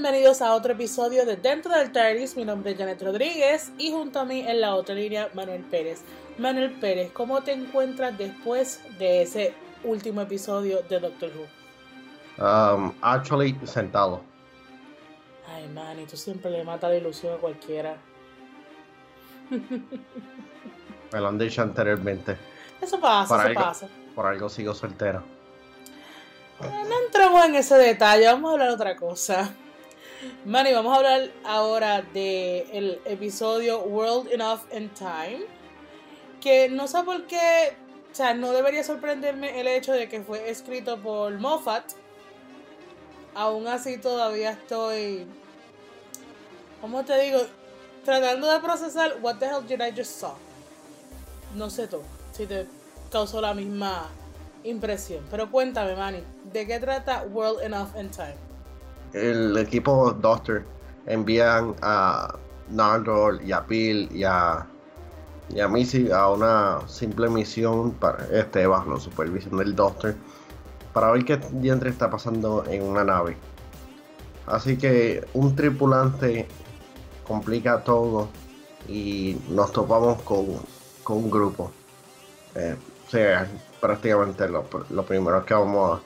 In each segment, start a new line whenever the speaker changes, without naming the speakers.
bienvenidos a otro episodio de Dentro del TARDIS. Mi nombre es Janet Rodríguez y junto a mí en la otra línea Manuel Pérez. Manuel Pérez, ¿cómo te encuentras después de ese último episodio de Doctor Who?
Um, actually, sentado.
Ay, man, y tú siempre le matas la ilusión a cualquiera.
Me lo han dicho anteriormente.
Eso pasa,
Por
eso
algo.
pasa.
Por algo sigo soltero.
Eh, No entremos en ese detalle, vamos a hablar otra cosa. Manny, vamos a hablar ahora del episodio World Enough in Time. Que no sé por qué, o sea, no debería sorprenderme el hecho de que fue escrito por Moffat. Aún así todavía estoy, ¿cómo te digo? Tratando de procesar what the hell did I just saw. No sé tú, si te causó la misma impresión. Pero cuéntame, Manny, ¿de qué trata World Enough in Time?
El equipo Doctor envían a Nardor y a Bill y a, y a Missy a una simple misión para este bajo la supervisión del Doctor para ver qué diantre está pasando en una nave. Así que un tripulante complica todo y nos topamos con, con un grupo. Eh, o sea, prácticamente lo, lo primero que vamos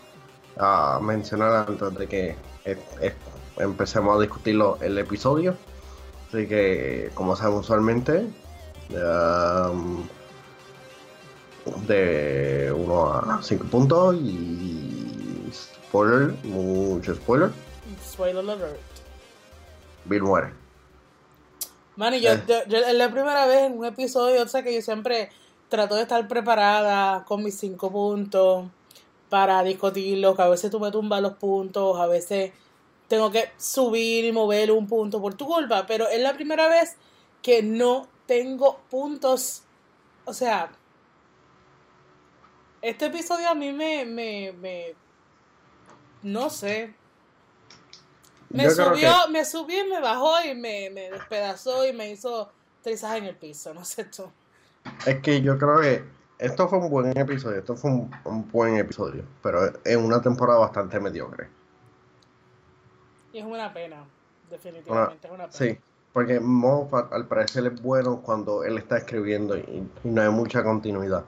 a mencionar antes de que eh, eh, empecemos a discutirlo el episodio. Así que, como sabemos usualmente, um, de 1 a 5 puntos y spoiler, mucho spoiler,
Spoiler alert.
Bill muere.
Manny, yo,
Eh.
yo- yo- es la primera vez en un episodio, o sea que yo siempre trato de estar preparada con mis cinco puntos para discutirlos, que a veces tú me tumbas los puntos, a veces tengo que subir y mover un punto por tu culpa, pero es la primera vez que no tengo puntos, o sea, este episodio a mí me, me, me no sé, me subió, me subió y me bajó y me, me despedazó y me hizo trizaje en el piso, no sé tú.
Es que yo creo que esto fue un buen episodio, esto fue un, un buen episodio, pero en una temporada bastante mediocre.
Y es una pena, definitivamente es una pena.
Sí, porque Moffat al parecer es bueno cuando él está escribiendo y, y no hay mucha continuidad.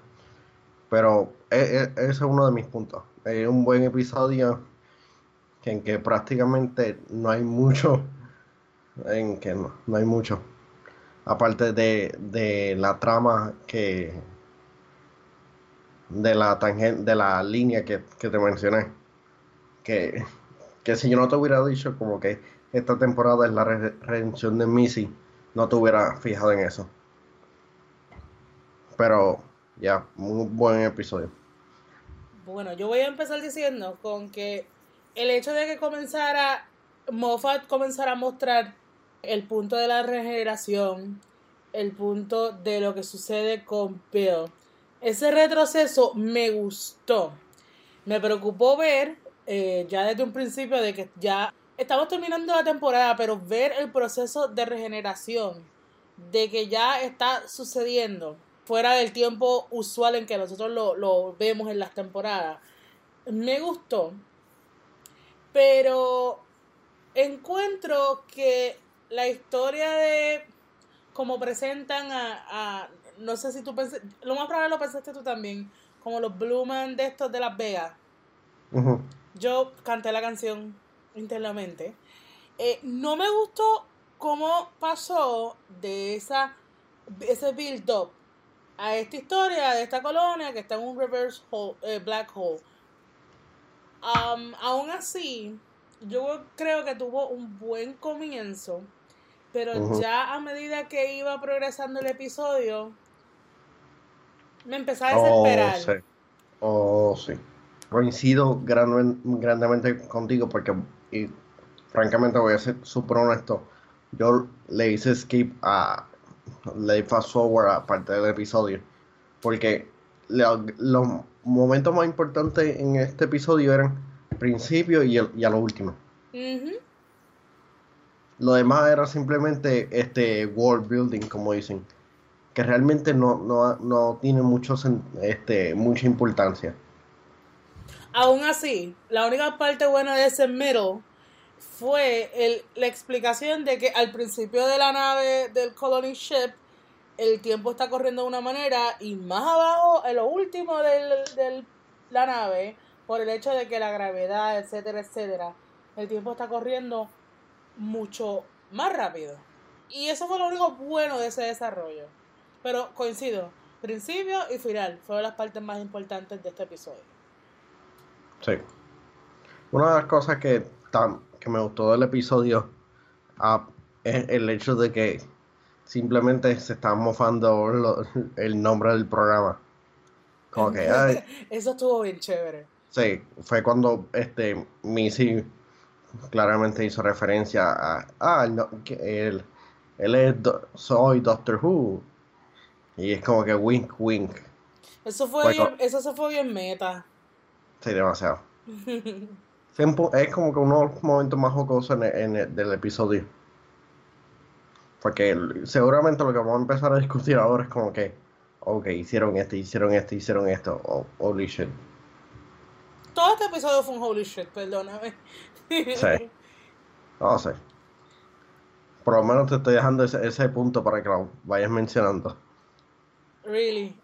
Pero e- e- ese es uno de mis puntos. Es un buen episodio en que prácticamente no hay mucho, en que no, no hay mucho. Aparte de, de la trama que, de la tangente, de la línea que, que te mencioné. Que, que si yo no te hubiera dicho como que esta temporada es la re- redención de Missy, no te hubiera fijado en eso. Pero ya, muy buen episodio.
Bueno, yo voy a empezar diciendo con que el hecho de que comenzara, Moffat comenzara a mostrar el punto de la regeneración, el punto de lo que sucede con Bill, ese retroceso me gustó. Me preocupó ver, eh, ya desde un principio, de que ya estamos terminando la temporada, pero ver el proceso de regeneración, de que ya está sucediendo fuera del tiempo usual en que nosotros lo, lo vemos en las temporadas, me gustó. Pero encuentro que la historia de cómo presentan a, a- no sé si tú pensaste, lo más probable lo pensaste tú también, como los Blumen de estos de Las Vegas. Yo canté la canción internamente. Eh, no me gustó cómo pasó de esa ese build up a esta historia de esta colonia que está en un reverse hole- eh, black hole. Um, aún así, yo creo que tuvo un buen comienzo, pero ya a medida que iba progresando el episodio, me empezaba a
Oh,
desesperar.
sí. Oh, sí. Coincido gran- grandemente contigo porque, y francamente voy a ser súper honesto, yo le hice skip a, le fast forward a parte del episodio porque los momentos más importantes en este episodio eran principio y, el- y a lo último.
Ujú.
Lo demás era simplemente este world building, como dicen, que realmente no, no, no tiene mucho, este, mucha importancia.
Aún así, la única parte buena de ese middle fue el, la explicación de que al principio de la nave del Colony Ship el tiempo está corriendo de una manera y más abajo, en lo último de la nave, por el hecho de que la gravedad, etcétera, etcétera, el tiempo está corriendo mucho más rápido. Y eso fue lo único bueno de ese desarrollo. Pero coincido, principio y final fueron las partes más importantes de este episodio.
Sí. Una de las cosas que, que me gustó del episodio ah, es el hecho de que simplemente se está mofando el nombre del programa. Como que,
Eso estuvo bien chévere.
Sí, fue cuando este Missy claramente hizo referencia a, ah, no, que él, él es, soy Doctor Who. Y es como que wink, wink.
Eso fue, bien, eso se fue bien meta.
Sí, demasiado. es como que uno de los momentos más jocosos en, el, del episodio. Porque seguramente lo que vamos a empezar a discutir ahora es como que, ok, hicieron esto, hicieron esto, hicieron esto, oh, holy shit.
Todo este episodio fue un holy shit, perdóname.
Sí. No sé. Por lo menos te estoy dejando ese, ese punto para que lo vayas mencionando.
Really.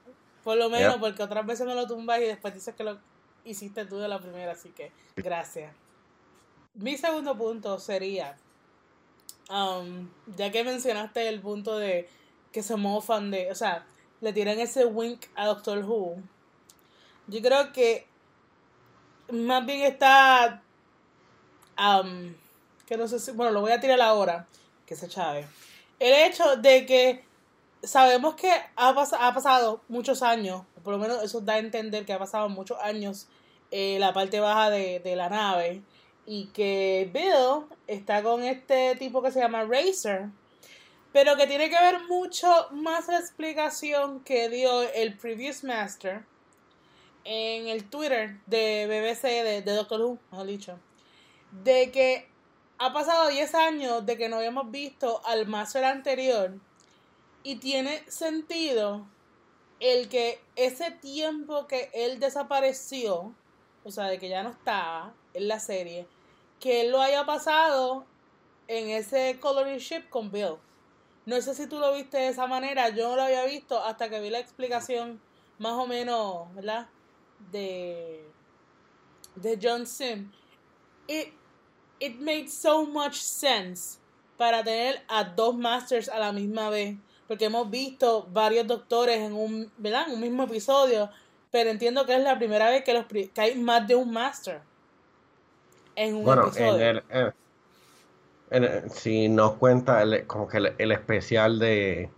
Por lo menos, porque otras veces me lo tumbas y después dices que lo hiciste tú de la primera, así que gracias. Mi segundo punto sería Um, ya que mencionaste el punto de que se mofan de, o sea, le tiran ese wink a Doctor Who, yo creo que más bien está, um, que no sé si, bueno, lo voy a tirar ahora, que se chave. El hecho de que sabemos que ha, ha pasado muchos años, por lo menos eso da a entender que ha pasado muchos años eh, la parte baja de, de la nave y que Bill está con este tipo que se llama Racer, pero que tiene que ver mucho más la explicación que dio el previous master en el Twitter de BBC, de, Doctor Who, mejor dicho, de que ha pasado 10 años de que no habíamos visto al master anterior y tiene sentido el que ese tiempo que él desapareció, o sea, de que ya no estaba en la serie, que él lo haya pasado en ese coloring ship con Bill. No sé si tú lo viste de esa manera, yo no lo había visto hasta que vi la explicación más o menos, ¿verdad? De, de John Sim. It, it made so much sense para tener a dos masters a la misma vez. Porque hemos visto varios doctores en un, ¿verdad? En un mismo episodio. Pero entiendo que es la primera vez que, los, que hay más de un master en un bueno, episodio.
En el, si nos cuenta el, como que el, especial de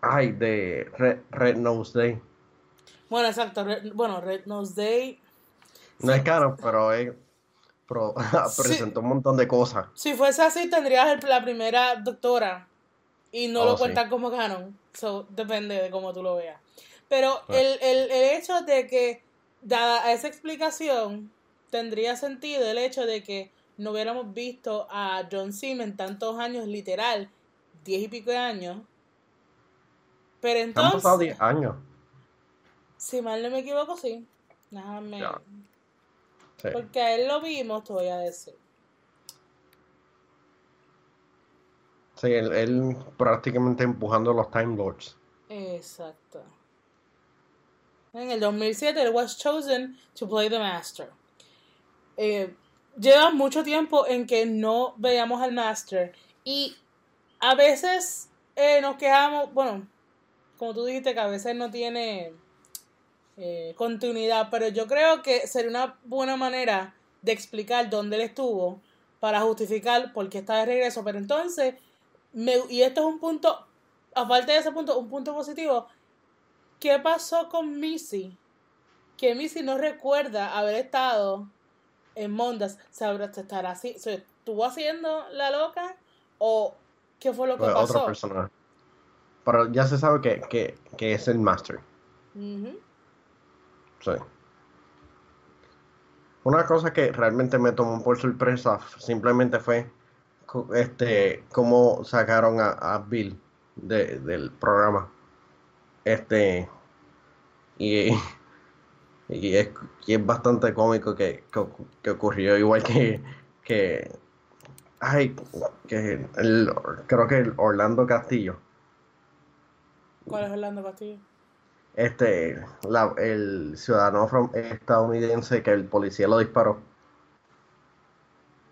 ay de Red, Nose Day
bueno exacto bueno Red Nose Day
no es caro pero es presentó un montón de cosas
si fuese así tendrías la primera doctora y no lo oh, cuentan como canon so, depende de cómo tú lo veas pero pues el, el, el hecho de que dada esa explicación tendría sentido el hecho de que no hubiéramos visto a John Sim en tantos años, literal, diez y pico de años. Pero entonces. Han
pasado diez años.
Si mal no me equivoco, sí. Nada Porque a él lo vimos, te voy a decir.
Sí, él, él prácticamente empujando los Time Lords.
Exacto. En el 2007, él was chosen to play the Master eh, lleva mucho tiempo en que no veamos al Master y a veces eh, nos quejamos, bueno, como tú dijiste que a veces no tiene eh, continuidad, pero yo creo que sería una buena manera de explicar dónde él estuvo para justificar por qué está de regreso, pero entonces, me, y esto es un punto, aparte de ese punto, un punto positivo, ¿qué pasó con Missy? Que Missy no recuerda haber estado en Mondas, ¿sabrá estará así? ¿Se estuvo haciendo la loca? ¿O qué fue lo que pasó? Otra persona.
Pero ya se sabe que, que, es el Master. Sí. Una cosa que realmente me tomó por sorpresa simplemente fue este cómo sacaron a, Bill del programa. Este y y es, es bastante cómico que, ocurrió igual que, que ay que creo que Orlando Castillo
¿Cuál es Orlando Castillo?
Este, la, el ciudadano estadounidense que el policía lo disparó.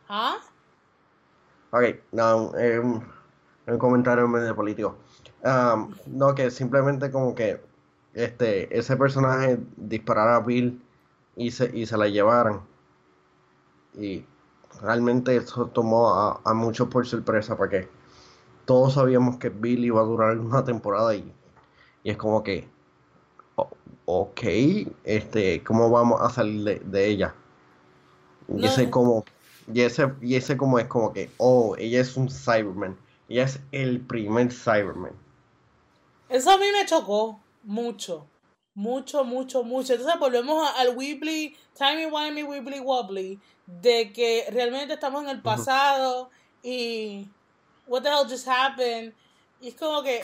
¿Ah?
Ok, no, es un, un, comentario medio político. Um, no, que simplemente como que este, ese personaje disparara a Bill y se, y se la llevaran. Y realmente eso tomó a, a muchos por sorpresa porque todos sabíamos que Bill iba a durar una temporada y, y es como que, ok, este, ¿cómo vamos a salir de, ella? Y ese como, y ese, y ese como es como que, oh, ella es un Cyberman. Ella es el primer Cyberman.
Eso a mí me chocó mucho. Mucho, mucho, mucho. Entonces volvemos al Weebly, Timey Wimey, Weebly Wobbly, de que realmente estamos en el pasado y what the hell just happened. Y es como que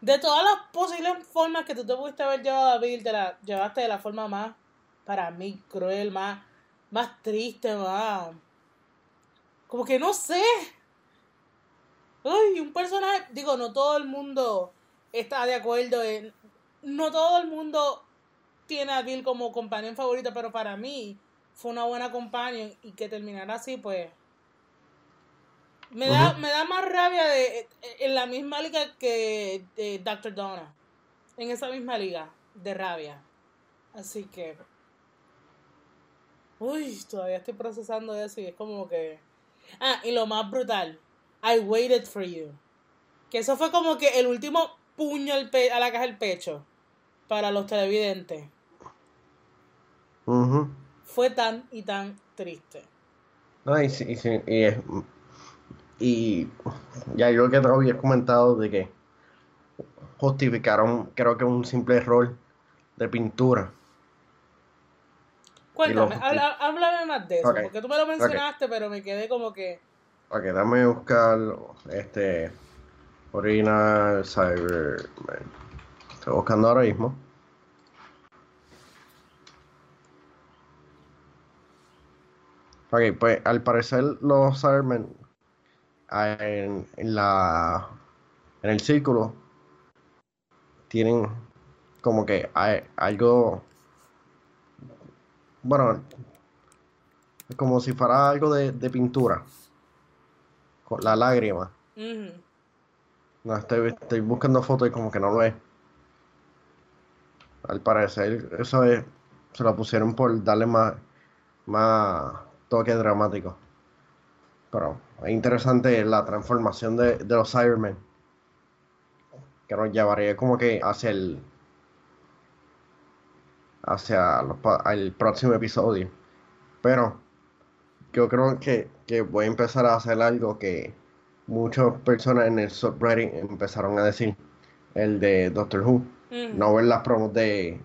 de todas las posibles formas que tú te pudiste haber llevado a Bill, te la llevaste de la forma más, para mí, cruel, más, más triste, más... Como que no sé. Uy, un personaje, digo, no todo el mundo está de acuerdo en... No todo el mundo tiene a Bill como compañero favorito, pero para mí fue una buena compañía y que terminara así, pues me da, me da más rabia de, en la misma liga que de Dr. Donna. En esa misma liga de rabia. Así que. Uy, todavía estoy procesando eso y es como que. Ah, y lo más brutal. I waited for you. Que eso fue como que el último puño a la caja del pecho. Para los televidentes. Fue tan y tan triste.
Ay, sí, sí, y es y ya yo que te había comentado de que justificaron, creo que un simple error de pintura.
Cuéntame, háblame más de eso, porque tú me lo mencionaste, pero me quedé como que...
Ok, dame buscar este Original Cyber Estoy buscando ahora mismo. Ok, pues al parecer los Cybermen en, la en el círculo tienen como que hay algo bueno como si fuera algo de, pintura con la lágrima. No estoy, estoy buscando fotos y como que no lo es. Al parecer eso es se lo pusieron por darle más más toque dramático pero es interesante la transformación de, los Cybermen. Que nos llevaría como que hacia el. hacia el próximo episodio. Pero yo creo que, voy a empezar a hacer algo que muchas personas en el subreddit empezaron a decir. El de Doctor Who. Mm. No ver las promos de,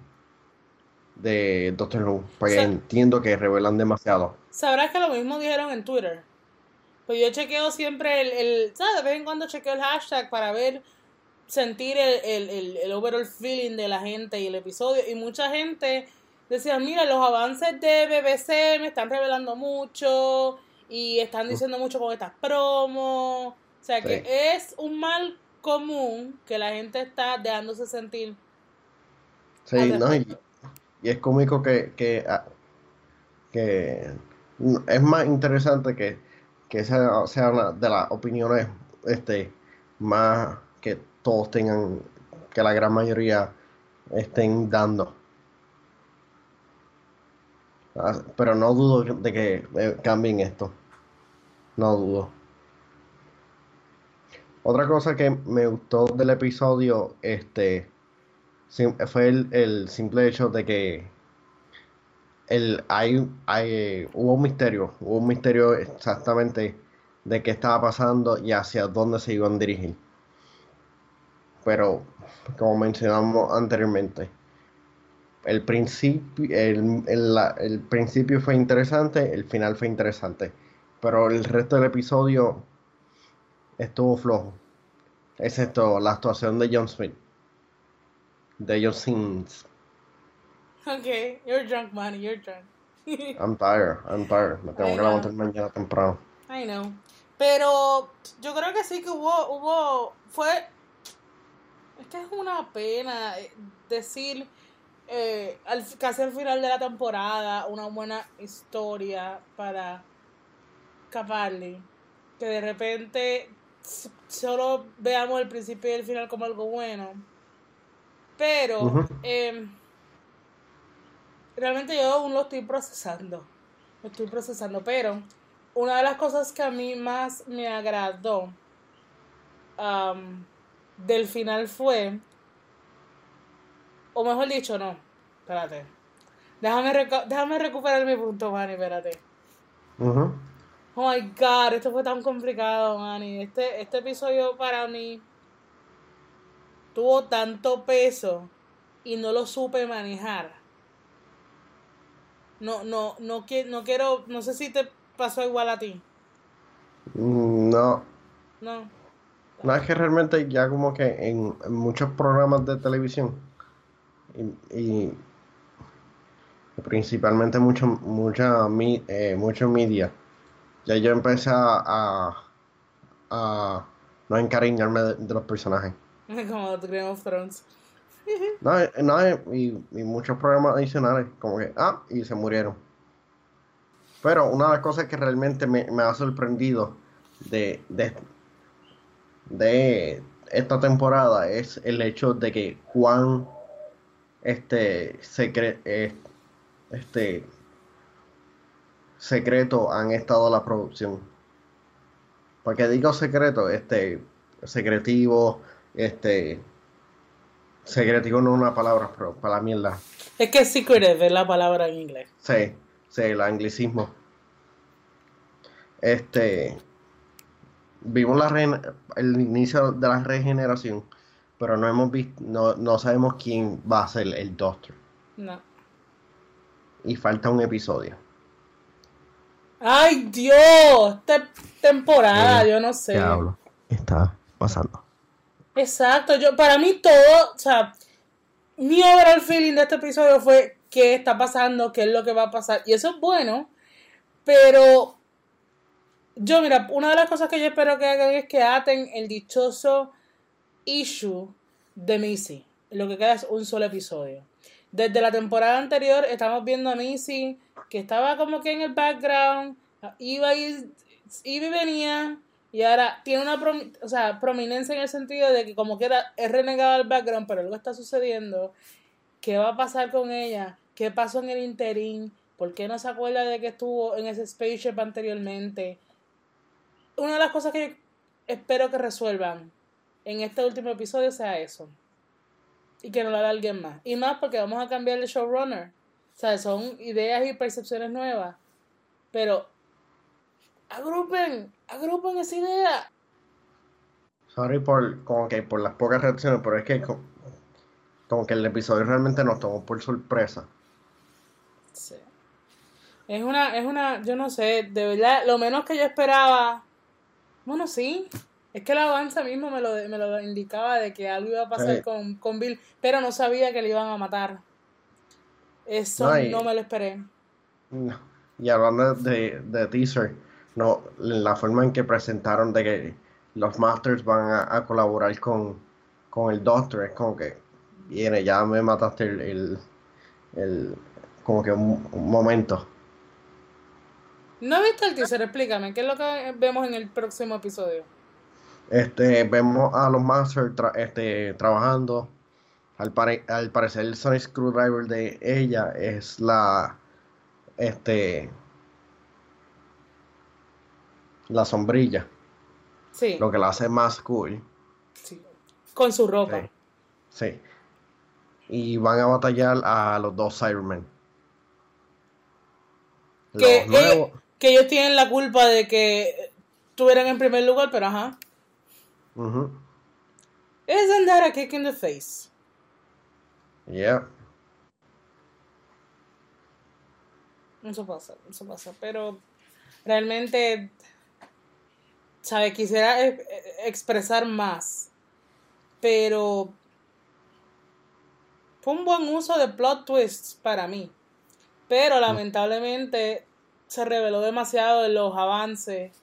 de Doctor Who. Porque entiendo que revelan demasiado.
Sabrás que lo mismo dijeron en Twitter. Pues yo chequeo siempre el, el ¿sabes? De vez en cuando chequeo el hashtag para ver, sentir el, el, el, overall feeling de la gente y el episodio. Y mucha gente decía, mira, los avances de BBC me están revelando mucho y están diciendo mucho con estas promos. O sea que es un mal común que la gente está dejándose sentir.
Sí, no, y, es cómico que, que, ah, que es más interesante que que esa sea una de las opiniones este, más que todos tengan, que la gran mayoría estén dando. Ah, pero no dudo de que eh, cambien esto. No dudo. Otra cosa que me gustó del episodio, este, fue el, el simple hecho de que el, hay, hay, hubo un misterio, hubo un misterio exactamente de qué estaba pasando y hacia dónde se iban a dirigir. Pero, como mencionamos anteriormente, el principio, el, el, principio fue interesante, el final fue interesante, pero el resto del episodio estuvo flojo, excepto la actuación de John Smith, de John Sims.
Okay, you're drunk, man, you're drunk.
I'm tired, I'm tired. Me tengo
I
que levantar mañana temprano.
I know. Pero yo creo que sí que hubo, hubo, fue, es que es una pena eh, decir eh, al, casi al final de la temporada una buena historia para Capaldi. Que de repente solo veamos el principio y el final como algo bueno. Pero em, realmente yo aún lo estoy procesando. Lo estoy procesando. Pero una de las cosas que a mí más me agradó del final fue, o mejor dicho, no, espérate. Déjame, déjame recuperar mi punto, Manny, espérate. Oh my god, esto fue tan complicado, Manny. Este, este episodio para mí tuvo tanto peso y no lo supe manejar. No, no, no, no quiero, no sé si te pasó igual a ti.
No,
No.
no es que realmente ya como que en, en muchos programas de televisión y, y principalmente mucho, mucha, eh, mucho media, ya yo empecé a, a, a no encariñarme de, de los personajes.
Como Game of Thrones.
No, eh, no, eh, y, muchos programas adicionales, como que, ah, y se murieron. Pero una de las cosas que realmente me, me ha sorprendido de, de, de esta temporada es el hecho de que cuán este, secre- eh, este secreto han estado la producción. Porque digo secreto, este, secretivo, este, secretivo no es una palabra, pero para la mierda.
Es que secretive es la palabra en inglés.
Sí, sí, el anglicismo. Este, vimos la regen- el inicio de la regeneración, pero no hemos visto, no, no sabemos quién va a ser el Doctor.
No.
Y falta un episodio.
Ay, Dios. Esta temporada, yo no sé.
Diablo, está pasando.
Exacto, yo para mí todo, o sea, mi overall feeling de este episodio fue qué está pasando, qué es lo que va a pasar, y eso es bueno, pero yo mira, una de las cosas que yo espero que hagan es que aten el dichoso issue de Missy, lo que queda es un solo episodio. Desde la temporada anterior estamos viendo a Missy que estaba como que en el background, iba y, iba y venía, y ahora tiene una o sea, prominencia en el sentido de que como quiera es renegada al background, pero algo está sucediendo. ¿Qué va a pasar con ella? ¿Qué pasó en el interín? ¿Por qué no se acuerda de que estuvo en ese spaceship anteriormente? Una de las cosas que espero que resuelvan en este último episodio sea eso. Y que no lo haga alguien más. Y más porque vamos a cambiar de showrunner. O sea, son ideas y percepciones nuevas. Pero agrupen, agrupen esa idea.
Sorry por, como que por las pocas reacciones, pero es que co- como, que el episodio realmente nos tomó por sorpresa.
Sí. Es una, es una, yo no sé, de verdad, lo menos que yo esperaba. Bueno, sí. Es que el avance mismo me lo, me lo indicaba de que algo iba a pasar
Sí.
con, con Bill, pero no sabía que le iban a matar. Eso
No, y-
no me lo esperé.
No. Y hablando de, de teaser, no, la forma en que presentaron de que los Masters van a, a colaborar con, con el Doctor es como que viene, ya me mataste el, el, el- como que un, un momento.
¿No he visto el teaser? Explícame, ¿qué es lo que vemos en el próximo episodio?
Este, vemos a los Masters tra- este, trabajando. Al, pare- al parecer el Sonic Screwdriver de ella es la este la sombrilla,
Sí,
lo que la hace más cool.
sí. Con su ropa.
Sí. Sí. Y van a batallar a los dos Cybermen.
Que,
Los nuevos.
eh, que ellos tienen la culpa de que estuvieran en primer lugar, pero ajá. Isn't that a kick in the face?
Yeah.
Eso pasa, eso pasa. Pero realmente, ¿sabes? Quisiera e- e- expresar más. Pero fue un buen uso de plot twists para mí. Pero lamentablemente se reveló demasiado en los avances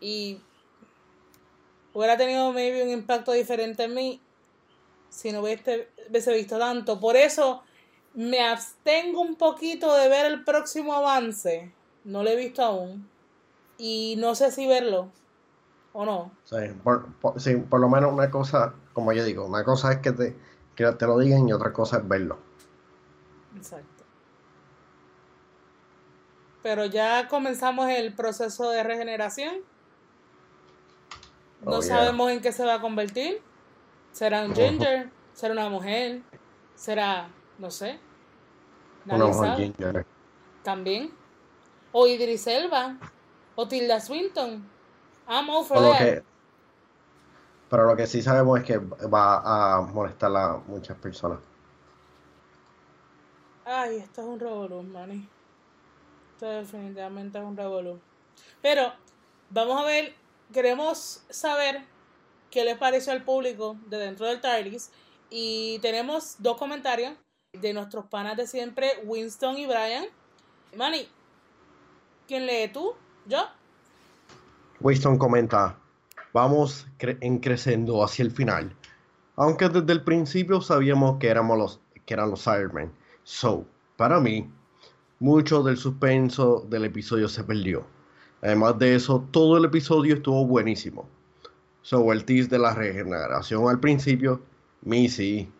y hubiera tenido maybe un impacto diferente en mí si no hubiese, hubiese visto tanto. Por eso me abstengo un poquito de ver el próximo avance. No lo he visto aún. Y no sé si verlo o no.
Sí por, por, lo menos una cosa, como yo digo, una cosa es que te, que te lo digan y otra cosa es verlo.
Exacto. Pero ya comenzamos el proceso de regeneración. No oh, sabemos en qué se va a convertir. ¿Será un ginger? ¿Será una mujer? ¿Será, no sé?
Una mujer ginger.
También. O Idris Elba. O Tilda Swinton. I'm all for
pero lo que sí sabemos es que va a molestar a muchas personas.
Ay, esto es un revolú, Manny. Esto definitivamente es un revolú. Pero vamos a ver, queremos saber qué les pareció al público de dentro del TARDIS. Y tenemos dos comentarios de nuestros panas de siempre, Winston y Brian. Manny, ¿quién lee tú? ¿Yo?
Winston comenta, vamos en creciendo hacia el final. Aunque desde el principio sabíamos que, éramos los, que eran los Cybermen. So, para mí, mucho del suspenso del episodio se perdió. Además de eso, todo el episodio estuvo buenísimo. So, el tease de la regeneración al principio, Missy,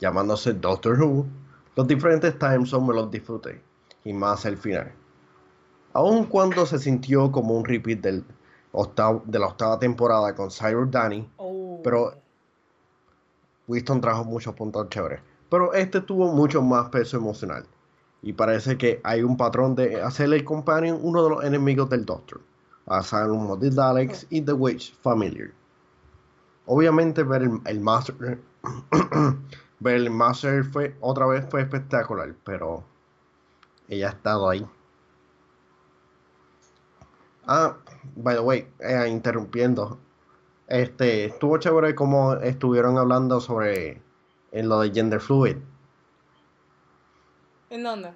llamándose Doctor Who, los diferentes times me los disfruté. Y más el final. Aun cuando se sintió como un repeat del, de la octava temporada con Cyber Danny. Oh. Pero Winston trajo muchos puntos chéveres. Pero este tuvo mucho más peso emocional. Y parece que hay un patrón de hacerle el companion uno de los enemigos del Doctor. Asylum de Daleks y The Witch Familiar. Obviamente ver el, Master ver el Master fue otra vez fue espectacular, pero ella ha estado ahí. Ah, by the way, eh, interrumpiendo. Este, estuvo chévere como estuvieron hablando sobre en lo de gender fluid.
¿En dónde?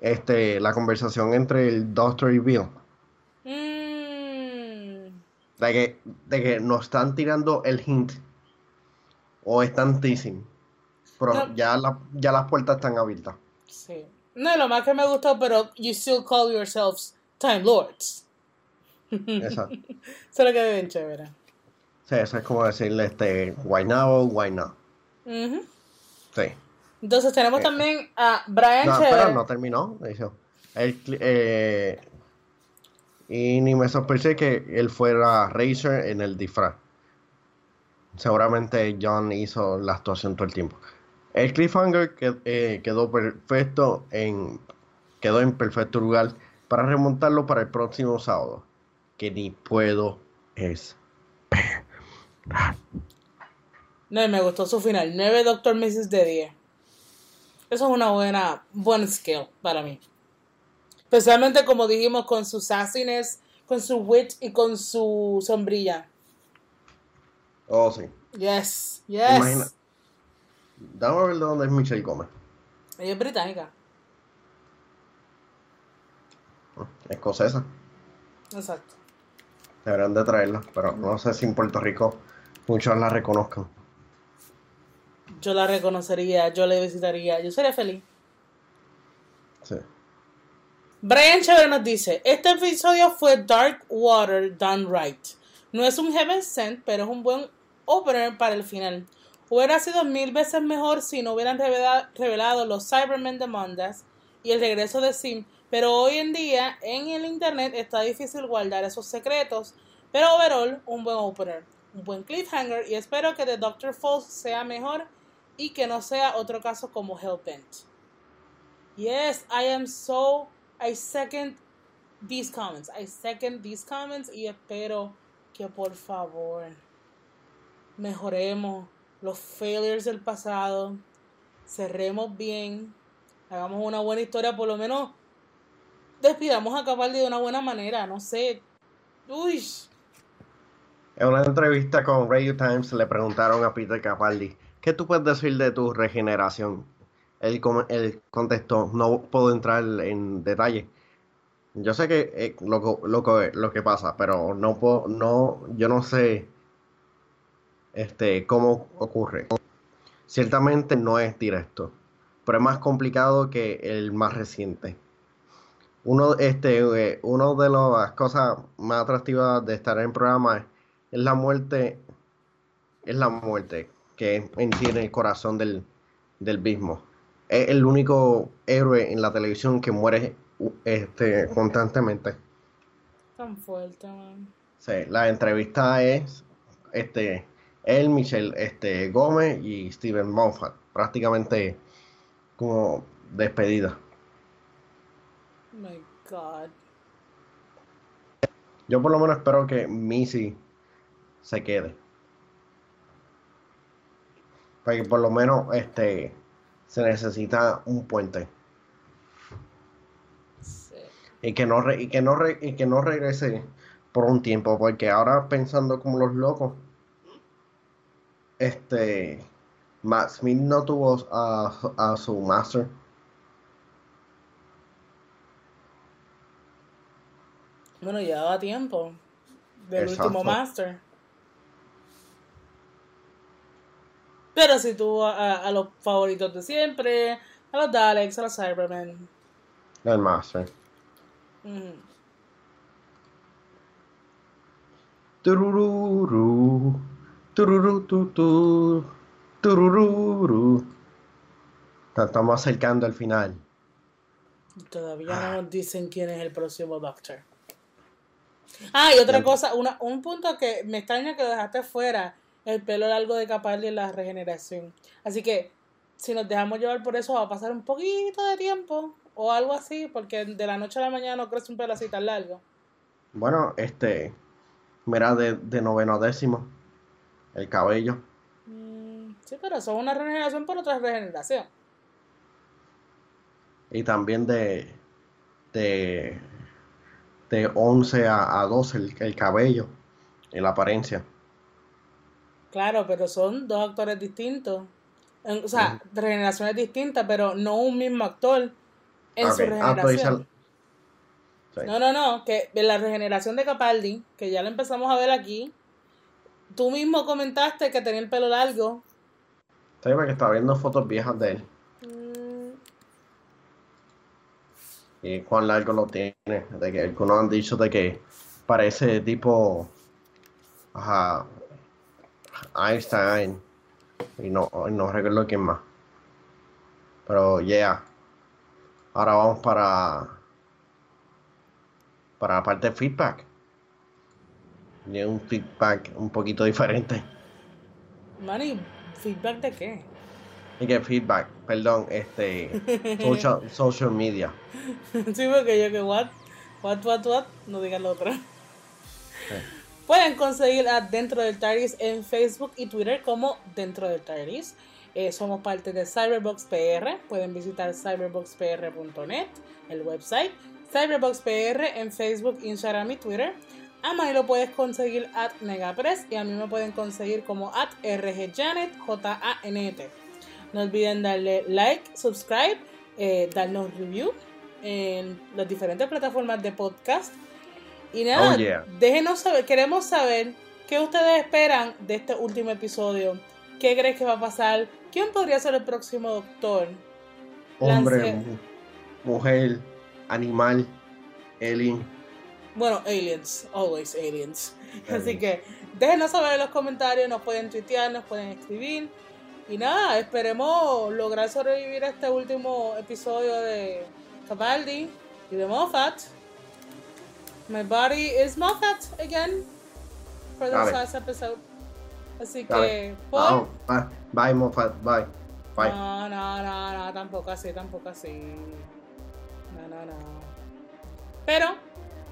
Este, la conversación entre el Doctor y Bill.
Mm.
De que, de que nos están tirando el hint. O están teasing. Pero ya, la, ya las puertas están abiertas.
Sí. No, lo más que me gustó, pero you still call yourselves Time Lords. Exacto. Eso lo que bien chévere.
Sí, eso es como decirle este, why now, why not. Sí.
Entonces tenemos eh, también a Brian
no, Pero no terminó. Él, eh, y ni me sorprende que él fuera Racer en el disfraz. Seguramente John hizo la actuación todo el tiempo. El cliffhanger que, eh, quedó perfecto en quedó en perfecto lugar para remontarlo para el próximo sábado que ni puedo esperar.
No, me gustó su final. 9 Doctor Mrs. de 10. Eso es una buena, buen skill para mí. Especialmente como dijimos, con su sassiness, con su wit y con su sombrilla.
Oh, sí.
Yes, yes. Imagina.
Dame a ver de dónde es Michelle Gómez.
Ella es británica.
Escocesa.
Exacto.
Deberán de traerla, pero no sé si en Puerto Rico muchos la reconozcan.
Yo la reconocería, yo la visitaría, yo sería feliz.
Sí.
Brian Chévere nos dice, este episodio fue Dark Water done right. No es un Heaven Sent, pero es un buen opener para el final. Hubiera sido mil veces mejor si no hubieran revelado, los Cybermen de Mondas y el regreso de Sim, pero hoy en día en el internet está difícil guardar esos secretos. Pero overall, un buen opener, un buen cliffhanger y espero que The Doctor Falls sea mejor y que no sea otro caso como Hellbent. Yes, I am so. I second these comments. I second these comments y espero que por favor mejoremos los failures del pasado, cerremos bien, hagamos una buena historia, por lo menos despidamos a Capaldi de una buena manera, no sé. Uy.
En una entrevista con Radio Times le preguntaron a Peter Capaldi, ¿qué tú puedes decir de tu regeneración? él, él contestó, no puedo entrar en detalle. Yo sé que eh, lo, lo, lo, que pasa, pero no puedo, no, yo no sé este, cómo ocurre. Ciertamente no es directo, pero es más complicado que el más reciente. Uno, este, eh, uno de las cosas más atractivas de estar en el programa es la muerte, es la muerte que entiende el corazón del, del mismo. Es el único héroe en la televisión que muere este, constantemente.
Tan fuerte, man.
Sí, la entrevista es este, él, Michelle este, Gómez y Steven Moffat. Prácticamente como despedida.
My God.
Yo por lo menos espero que Missy se quede. Porque por lo menos este se necesita un puente. Y que no y que no y que no regrese por un tiempo, porque ahora pensando como los locos, este Matt Smith no tuvo a, su master.
Bueno, ya daba tiempo del último master. Pero si tuvo a, los favoritos de siempre, a los Daleks, a los Cybermen.
El master. Turururu. Turururu. Estamos acercando al final.
Todavía no nos dicen quién es el próximo Doctor. Ah, y otra cosa, una, un punto que me extraña que dejaste fuera, el pelo largo de Capaldi en la regeneración. Así que, si nos dejamos llevar por eso, va a pasar un poquito de tiempo o algo así, porque de la noche a la mañana no crece un pelo así tan largo.
Bueno, este, mira, de, de noveno a décimo, el cabello.
Sí, pero son una regeneración por otra regeneración.
Y también de, de, de 11 a, a 12 el, cabello y la apariencia.
Claro, pero son dos actores distintos. o sea, regeneraciones distintas, pero no un mismo actor en su ah, pues, regeneración. No, no, no, que la regeneración de Capaldi, que ya la empezamos a ver aquí, tú mismo comentaste que tenía el pelo largo
Sí, porque estaba viendo fotos viejas de él. Mm. Y cuán largo lo tiene. De que algunos han dicho de que parece tipo. Ajá. Einstein. Y no, no recuerdo quién más. Pero, yeah. Ahora vamos para. Para la parte de feedback. Y un feedback un poquito diferente.
Manny, ¿Feedback de qué?
Y que feedback, perdón, este social, social media.
sí, porque yo que what, what, what, what, no digan lo otro. Pueden conseguir a Dentro del TARDIS en Facebook y Twitter como Dentro del TARDIS. Eh, somos parte de Cyberbox PR. Pueden visitar cyberboxpr.net, el website. Cyberbox PR en Facebook, Instagram y Twitter. A Manny lo puedes conseguir at Negapress y a mí me pueden conseguir como at RGJanet, J-A-N-T. No olviden darle like, subscribe, eh, darnos review en las diferentes plataformas de podcast. Y nada, oh, déjenos saber, queremos saber qué ustedes esperan de este último episodio. ¿Qué crees que va a pasar? ¿Quién podría ser el próximo doctor?
Hombre, mujer, animal, alien.
Bueno, aliens, always aliens. Así que déjenos saber en los comentarios, nos pueden tuitear, nos pueden escribir. Y nada, esperemos lograr sobrevivir a este último episodio de Capaldi y de Moffat. My body is Moffat again for this last episode. Así que,
Paul. bye, Moffat, bye. Bye.
No, no, no, no, tampoco así, tampoco así. No, no, no. Pero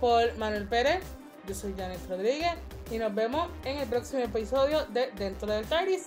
por Manuel Pérez. Yo soy Janet Rodríguez y nos vemos en el próximo episodio de Dentro del TARDIS.